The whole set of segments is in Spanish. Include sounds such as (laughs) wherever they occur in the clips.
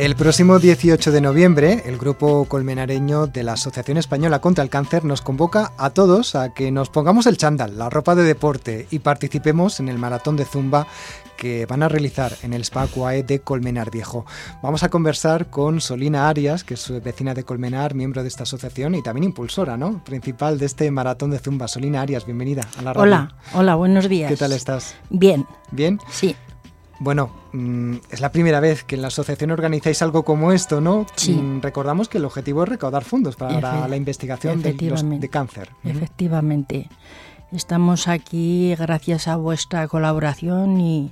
El próximo 18 de noviembre, el grupo colmenareño de la Asociación Española contra el Cáncer nos convoca a todos a que nos pongamos el chándal, la ropa de deporte y participemos en el maratón de Zumba que van a realizar en el Spa Cuae de Colmenar Viejo. Vamos a conversar con Solina Arias, que es vecina de Colmenar, miembro de esta asociación y también impulsora, ¿no? Principal de este maratón de Zumba. Solina Arias, bienvenida a la radio. Hola, hola, buenos días. ¿Qué tal estás? Bien. ¿Bien? Sí. Bueno, mm, es la primera vez que en la asociación organizáis algo como esto, ¿no? Sí. Mm, recordamos que el objetivo es recaudar fondos para la investigación de, de, cáncer. Efectivamente. Estamos aquí gracias a vuestra colaboración y,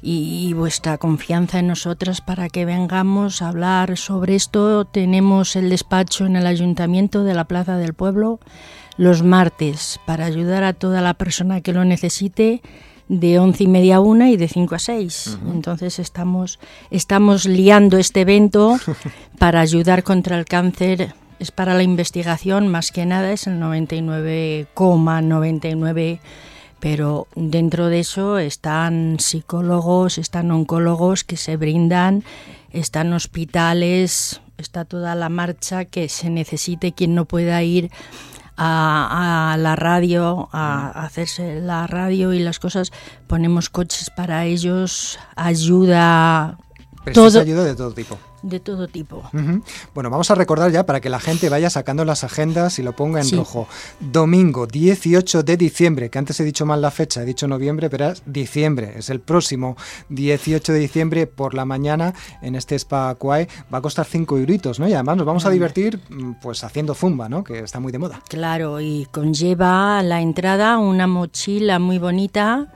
y, vuestra confianza en nosotras para que vengamos a hablar sobre esto. Tenemos el despacho en el ayuntamiento de la Plaza del Pueblo los martes para ayudar a toda la persona que lo necesite de once y media a una y de 5 a 6. Entonces estamos, estamos liando este evento (laughs) para ayudar contra el cáncer. Es para la investigación, más que nada es el 99,99, pero dentro de eso están psicólogos, están oncólogos que se brindan, están hospitales, está toda la marcha que se necesite quien no pueda ir a, la radio, a, hacerse la radio y las cosas, ponemos coches para ellos, ayuda. todo, ayuda de todo tipo de todo tipo. Bueno, vamos a recordar ya para que la gente vaya sacando las agendas y lo ponga en rojo. Domingo 18 de diciembre, que antes he dicho mal la fecha, he dicho noviembre, pero es diciembre, es el próximo 18 de diciembre por la mañana en este Spa Quay. Va a costar 5 euritos, ¿no? Y además nos vamos a divertir mm, pues haciendo zumba, ¿no? Que está muy de moda. Claro, y conlleva la entrada una mochila muy bonita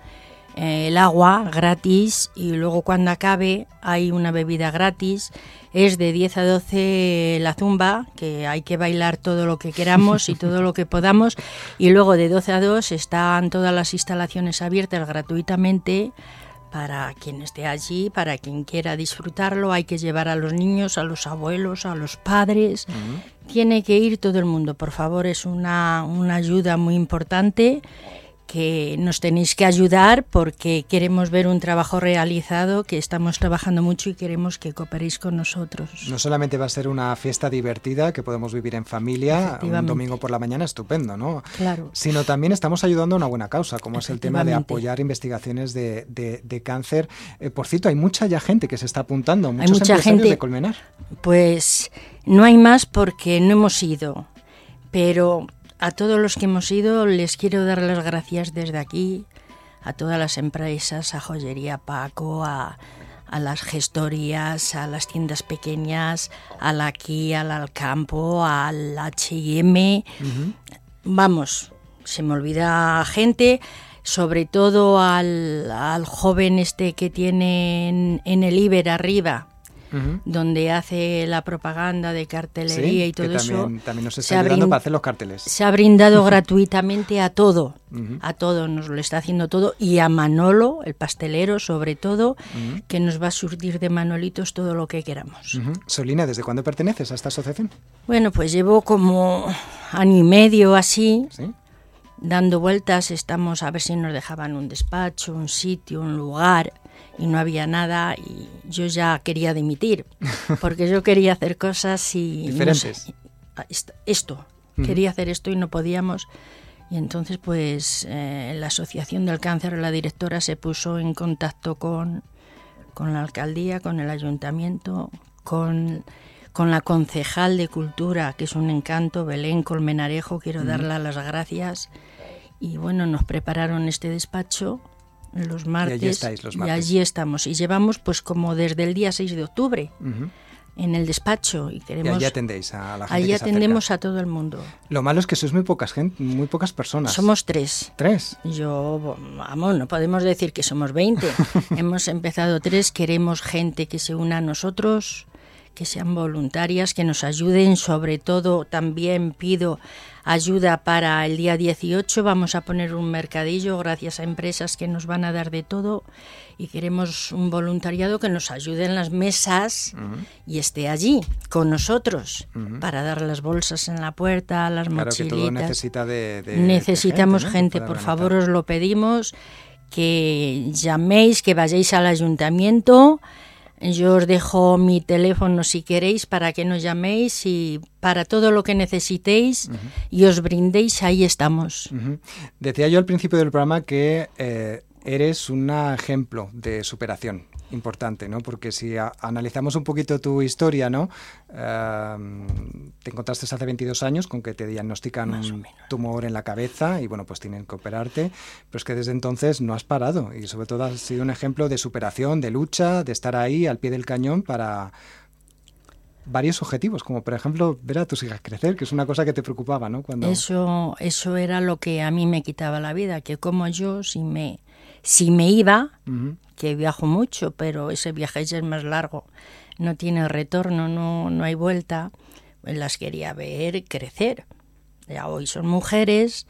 eh, el agua gratis y luego cuando acabe hay una bebida gratis. Es de 10 a 12 la zumba, que hay que bailar todo lo que queramos y todo lo que podamos. Y luego de 12 a 2 están todas las instalaciones abiertas gratuitamente para quien esté allí, para quien quiera disfrutarlo. Hay que llevar a los niños, a los abuelos, a los padres. Tiene que ir todo el mundo, por favor, es una, una ayuda muy importante que nos tenéis que ayudar porque queremos ver un trabajo realizado, que estamos trabajando mucho y queremos que cooperéis con nosotros. No solamente va a ser una fiesta divertida que podemos vivir en familia, un domingo por la mañana estupendo, ¿no? Claro. Sino también estamos ayudando a una buena causa, como es el tema de apoyar investigaciones de, de, cáncer. Eh, por cierto, hay mucha ya gente que se está apuntando, muchos hay mucha gente de Colmenar. Pues no hay más porque no hemos ido, pero a todos los que hemos ido les quiero dar las gracias desde aquí, a todas las empresas, a Joyería Paco, a, las gestorías, a las tiendas pequeñas, al aquí, al Alcampo, al H&M. Vamos, se me olvida gente, sobre todo al, al joven este que tiene en el Iber arriba, donde hace la propaganda de cartelería y todo eso. También nos está ayudando para hacer los carteles. Se ha brindado (laughs) gratuitamente a todo, a todo, nos lo está haciendo todo, y a Manolo, el pastelero, sobre todo, que nos va a surtir de Manolitos todo lo que queramos. Solina, ¿desde cuándo perteneces a esta asociación? Bueno, pues llevo como año y medio así. Dando vueltas, estamos a ver si nos dejaban un despacho, un sitio, un lugar y no había nada y yo ya quería dimitir porque yo quería hacer cosas y diferentes. esto quería hacer esto y no podíamos. Y entonces pues eh, la asociación del cáncer la directora se puso en contacto con con la alcaldía con el ayuntamiento con con la concejal de cultura que es un encanto Belén Colmenarejo quiero darle las gracias. Y bueno nos prepararon este despacho los martes. Y allí estáis los martes. Y allí estamos. Y llevamos pues como desde el día 6 de octubre. En el despacho y queremos. Y allí atendéis a la gente. Allí atendemos a todo el mundo. Lo malo es que sois muy pocas gente, muy pocas personas. Somos tres. ¿Tres? Yo, vamos, no podemos decir que somos 20. (laughs) Hemos empezado tres, queremos gente que se una a nosotros, que sean voluntarias, que nos ayuden. Sobre todo, también pido ayuda para el día 18. Vamos a poner un mercadillo gracias a empresas que nos van a dar de todo y queremos un voluntariado que nos ayude en las mesas y esté allí con nosotros para dar las bolsas en la puerta, las claro mochilitas. Que todo necesita de, Necesitamos gente, por favor, os lo pedimos que llaméis, que vayáis al ayuntamiento. Yo os dejo mi teléfono si queréis para que nos llaméis y para todo lo que necesitéis y os brindéis, ahí estamos. Decía yo al principio del programa que eh, eres un ejemplo de superación importante, ¿no? Porque si analizamos un poquito tu historia, ¿no? Em, te encontraste hace 22 años con que te diagnostican un tumor en la cabeza y, bueno, pues tienen que operarte, pero es que desde entonces no has parado y sobre todo has sido un ejemplo de superación, de lucha, de estar ahí al pie del cañón para varios objetivos, como por ejemplo ver a tus hijas crecer, que es una cosa que te preocupaba, ¿no? Cuando... Eso, eso era lo que a mí me quitaba la vida, que como yo, si me, si me iba, que viajo mucho, pero ese viaje ya es más largo, no tiene retorno, no, no hay vuelta, pues las quería ver crecer. Ya hoy son mujeres.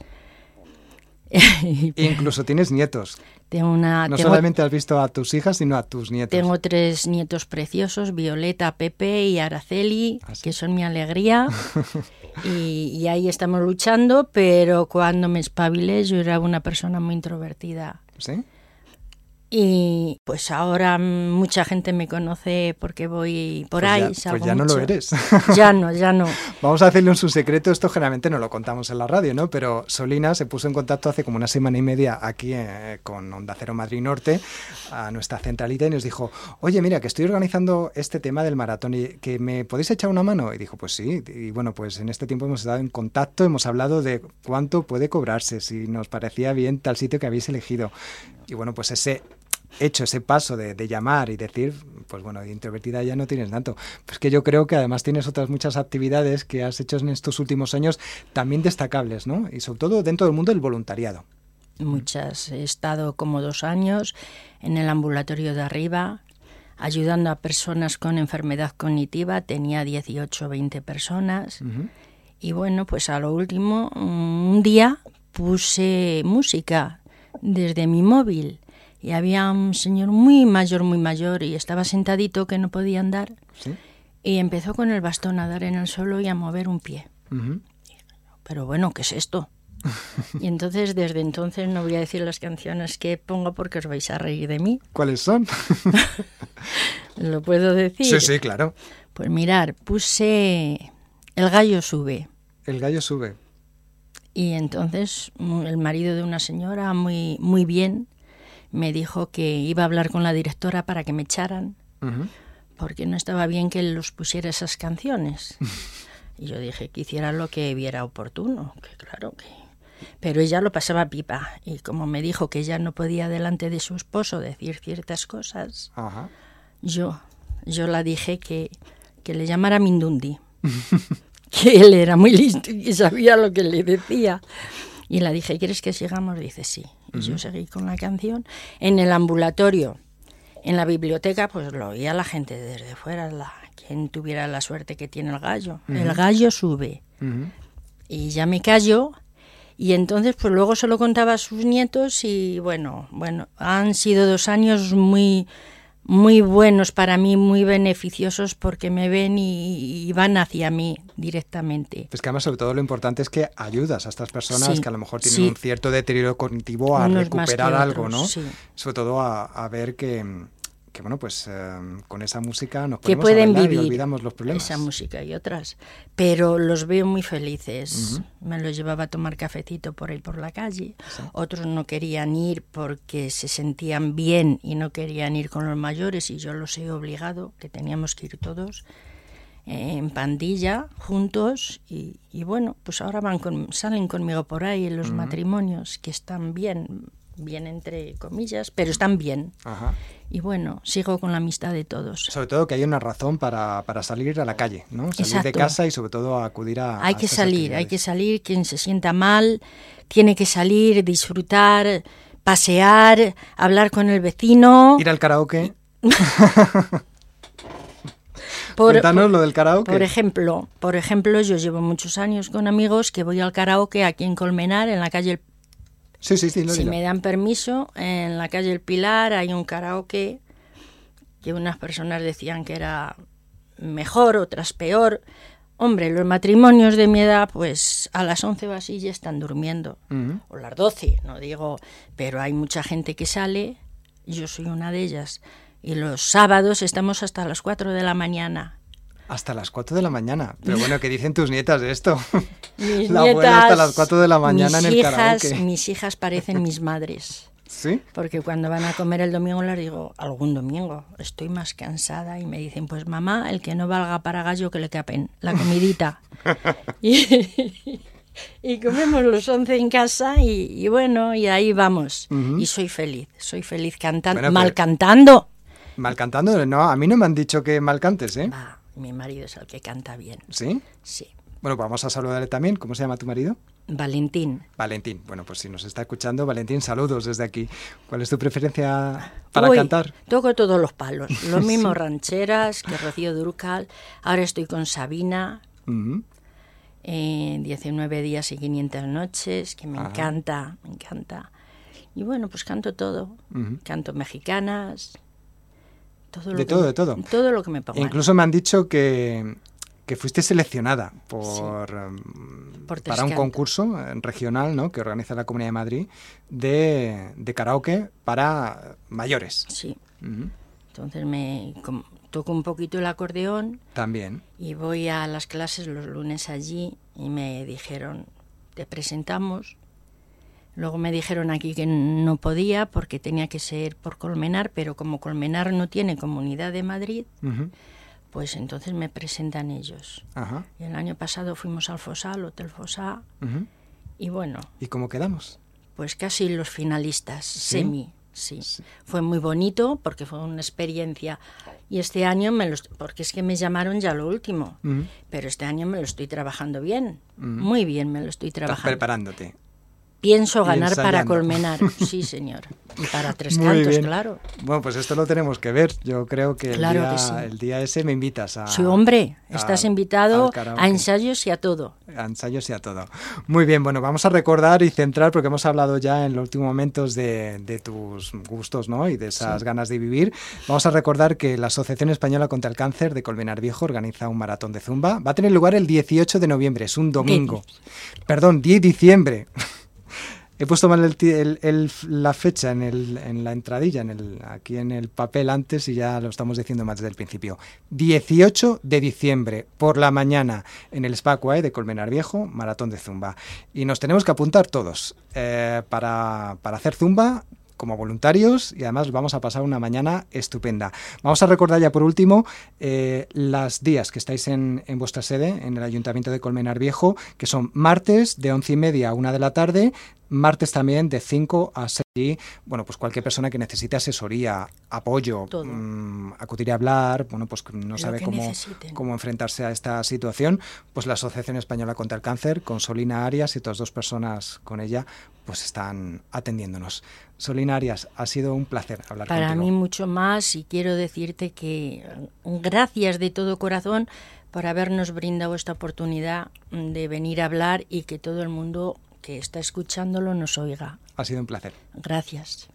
(laughs) incluso tienes nietos. Tengo una, no solamente has visto a tus hijas, sino a tus nietos. Tengo tres nietos preciosos, Violeta, Pepe y Araceli, ah, que son mi alegría. (laughs) y, y, ahí estamos luchando, pero cuando me espabilé yo era una persona muy introvertida. ¿Sí? Y pues ahora mucha gente me conoce porque voy por pues ahí. Ya, pues ya no lo eres. (laughs) Ya no, ya no. Vamos a hacerle un su secreto. Esto generalmente no lo contamos en la radio, ¿no? Pero Solina se puso en contacto hace como una semana y media aquí eh, con Onda Cero Madrid Norte, a nuestra centralita, y nos dijo: Oye, mira, que estoy organizando este tema del maratón y que me podéis echar una mano. Y dijo: Pues sí. Y bueno, pues en este tiempo hemos estado en contacto, hemos hablado de cuánto puede cobrarse, si nos parecía bien tal sitio que habéis elegido. Y bueno, pues ese hecho ese paso de, llamar y decir, pues bueno, introvertida ya no tienes tanto. Pues que yo creo que además tienes otras muchas actividades que has hecho en estos últimos años también destacables, ¿no? Y sobre todo dentro del mundo del voluntariado. Muchas. He estado como dos años en el ambulatorio de arriba, ayudando a personas con enfermedad cognitiva. Tenía 18 o 20 personas. Y bueno, pues a lo último, un día puse música desde mi móvil y había un señor muy mayor, muy mayor, y estaba sentadito que no podía andar. Y empezó con el bastón a dar en el suelo y a mover un pie. Pero bueno, ¿qué es esto? (laughs) y entonces, desde entonces, no voy a decir las canciones que pongo porque os vais a reír de mí. ¿Cuáles son? (laughs) ¿Lo puedo decir? Sí, sí, claro. Pues mirar, puse El gallo sube. El gallo sube. Y entonces el marido de una señora, muy, muy bien, me dijo que iba a hablar con la directora para que me echaran, porque no estaba bien que los pusiera esas canciones. (laughs) y yo dije que hiciera lo que viera oportuno, que claro que... Pero ella lo pasaba pipa, y como me dijo que ella no podía delante de su esposo decir ciertas cosas, yo yo la dije que, que le llamara Mindundi, (laughs) que él era muy listo y sabía lo que le decía. Y la dije, ¿quieres que sigamos? Dice, sí. Y yo seguí con la canción. En el ambulatorio, en la biblioteca, pues lo oía la gente desde fuera, la, quien tuviera la suerte que tiene el gallo. El gallo sube. Y ya me cayó. Y entonces, pues luego se lo contaba a sus nietos y bueno, bueno, han sido dos años muy muy buenos para mí, muy beneficiosos porque me ven y, van hacia mí directamente. Es que además sobre todo lo importante es que ayudas a estas personas que a lo mejor tienen un cierto deterioro cognitivo a recuperar algo, ¿no? Sobre todo a ver que, que bueno, pues em, con esa música nos que pueden vivir y olvidamos los problemas. Esa música y otras, pero los veo muy felices. Me los llevaba a tomar cafecito por ahí por la calle. Otros no querían ir porque se sentían bien y no querían ir con los mayores y yo los he obligado, que teníamos que ir todos en pandilla juntos y, bueno, pues ahora van con, salen conmigo por ahí en los matrimonios que están bien, bien entre comillas, pero están bien. Y bueno, sigo con la amistad de todos. Sobre todo que hay una razón para, para salir a la calle, ¿no? Salir de casa y sobre todo acudir a... Hay que salir, hay que salir, quien se sienta mal, tiene que salir, disfrutar, pasear, hablar con el vecino. Ir al karaoke. (laughs) Cuéntanos lo del karaoke. Por ejemplo, por ejemplo, yo llevo muchos años con amigos que voy al karaoke aquí en Colmenar, en la calle Sí, sí, sí. si me dan permiso, en la calle El Pilar hay un karaoke que unas personas decían que era mejor, otras peor. Hombre, los matrimonios de mi edad, pues a las 11 o así ya están durmiendo. O las 12, no digo. Pero hay mucha gente que sale, yo soy una de ellas. Y los sábados estamos hasta las 4 de la mañana. Hasta las 4 de la mañana. Pero bueno, ¿qué dicen tus nietas de esto? (laughs) Mis la abuela nietas, hasta las 4 de la mañana mis en el hijas, karaoke. Mis hijas parecen mis madres. ¿Sí? Porque cuando van a comer el domingo les digo, algún domingo, estoy más cansada y me dicen, pues mamá, el que no valga para gallo que le capen, la comidita. (laughs) y, y comemos los once en casa y, y bueno, y ahí vamos. Ujú. Y soy feliz, soy feliz cantando, Bueno, mal pero- cantando. Mal cantando, no, a mí no me han dicho que mal cantes, ¿eh? Va, mi marido es el que canta bien, ¿Sí? sí. Bueno, pues vamos a saludarle también. ¿Cómo se llama tu marido? Valentín. Valentín. Bueno, pues si nos está escuchando, Valentín, saludos desde aquí. ¿Cuál es tu preferencia para Uy, cantar? Toco todos los palos, (laughs) lo mismo rancheras que Rocío Durcal. Ahora estoy con Sabina, Ujú. eh, 19 días y 500 noches, que me Ajá. encanta, me encanta. Y bueno, pues canto todo. Canto mexicanas, todo lo De que todo, de todo. Todo lo que me pongan. Incluso me han dicho que, que fuiste seleccionada por, em, Por para un concurso eh, regional ¿no? que organiza la Comunidad de Madrid de, de karaoke para mayores. Sí, entonces me com- toco un poquito el acordeón También. y voy a las clases los lunes allí y me dijeron, te presentamos. Luego me dijeron aquí que no podía porque tenía que ser por Colmenar, pero como Colmenar no tiene comunidad de Madrid. Pues entonces me presentan ellos. Ajá. Y el año pasado fuimos al Fosá, al Hotel Ujú. y bueno, ¿Y cómo quedamos? pues casi los finalistas, ¿Sí? semi, sí. Sí. Fue muy bonito porque fue una experiencia. Y este año me los, porque es que me llamaron ya lo último, pero este año me lo estoy trabajando bien, muy bien me lo estoy Estás trabajando. preparándote. Pienso ganar para. Colmenar, (laughs) sí señor, y para Tres Muy Cantos, bien. claro. Bueno, pues esto lo tenemos que ver. Yo creo que el, día, que sí. el día ese me invitas a... Sí, hombre, a- estás invitado a ensayos y a todo. a ensayos y a todo. Muy bien, bueno, vamos a recordar y centrar, porque hemos hablado ya en los últimos momentos de, de tus gustos ¿no? y de esas ganas de vivir. Vamos a recordar que la Asociación Española contra el Cáncer de Colmenar Viejo organiza un maratón de zumba. Va a tener lugar el 18 de noviembre, es un domingo. Perdón, 10 de diciembre. He puesto mal el el- la fecha en, la entradilla, en el, aquí en el papel antes y ya lo estamos diciendo más desde el principio. 18 de diciembre, por la mañana, en el Spa de Colmenar Viejo, maratón de Zumba. Y nos tenemos que apuntar todos eh, para hacer Zumba como voluntarios y además vamos a pasar una mañana estupenda. Vamos a recordar ya por último eh, las días que estáis en, en vuestra sede, en el Ayuntamiento de Colmenar Viejo, que son martes de once y media a una de la tarde, martes también de 5 a 6. Y, bueno, pues cualquier persona que necesite asesoría, apoyo, mm, acudir a hablar, bueno, pues no Lo sabe cómo, necesiten. cómo enfrentarse a esta situación, pues la Asociación Española contra el Cáncer, con Solina Arias y otras dos personas con ella, pues están atendiéndonos. Solina Arias, ha sido un placer hablar Para contigo. mí mucho más y quiero decirte que mm, gracias de todo corazón por habernos brindado esta oportunidad mm, de venir a hablar y que todo el mundo que está escuchándolo nos oiga. Ha sido un placer. Gracias.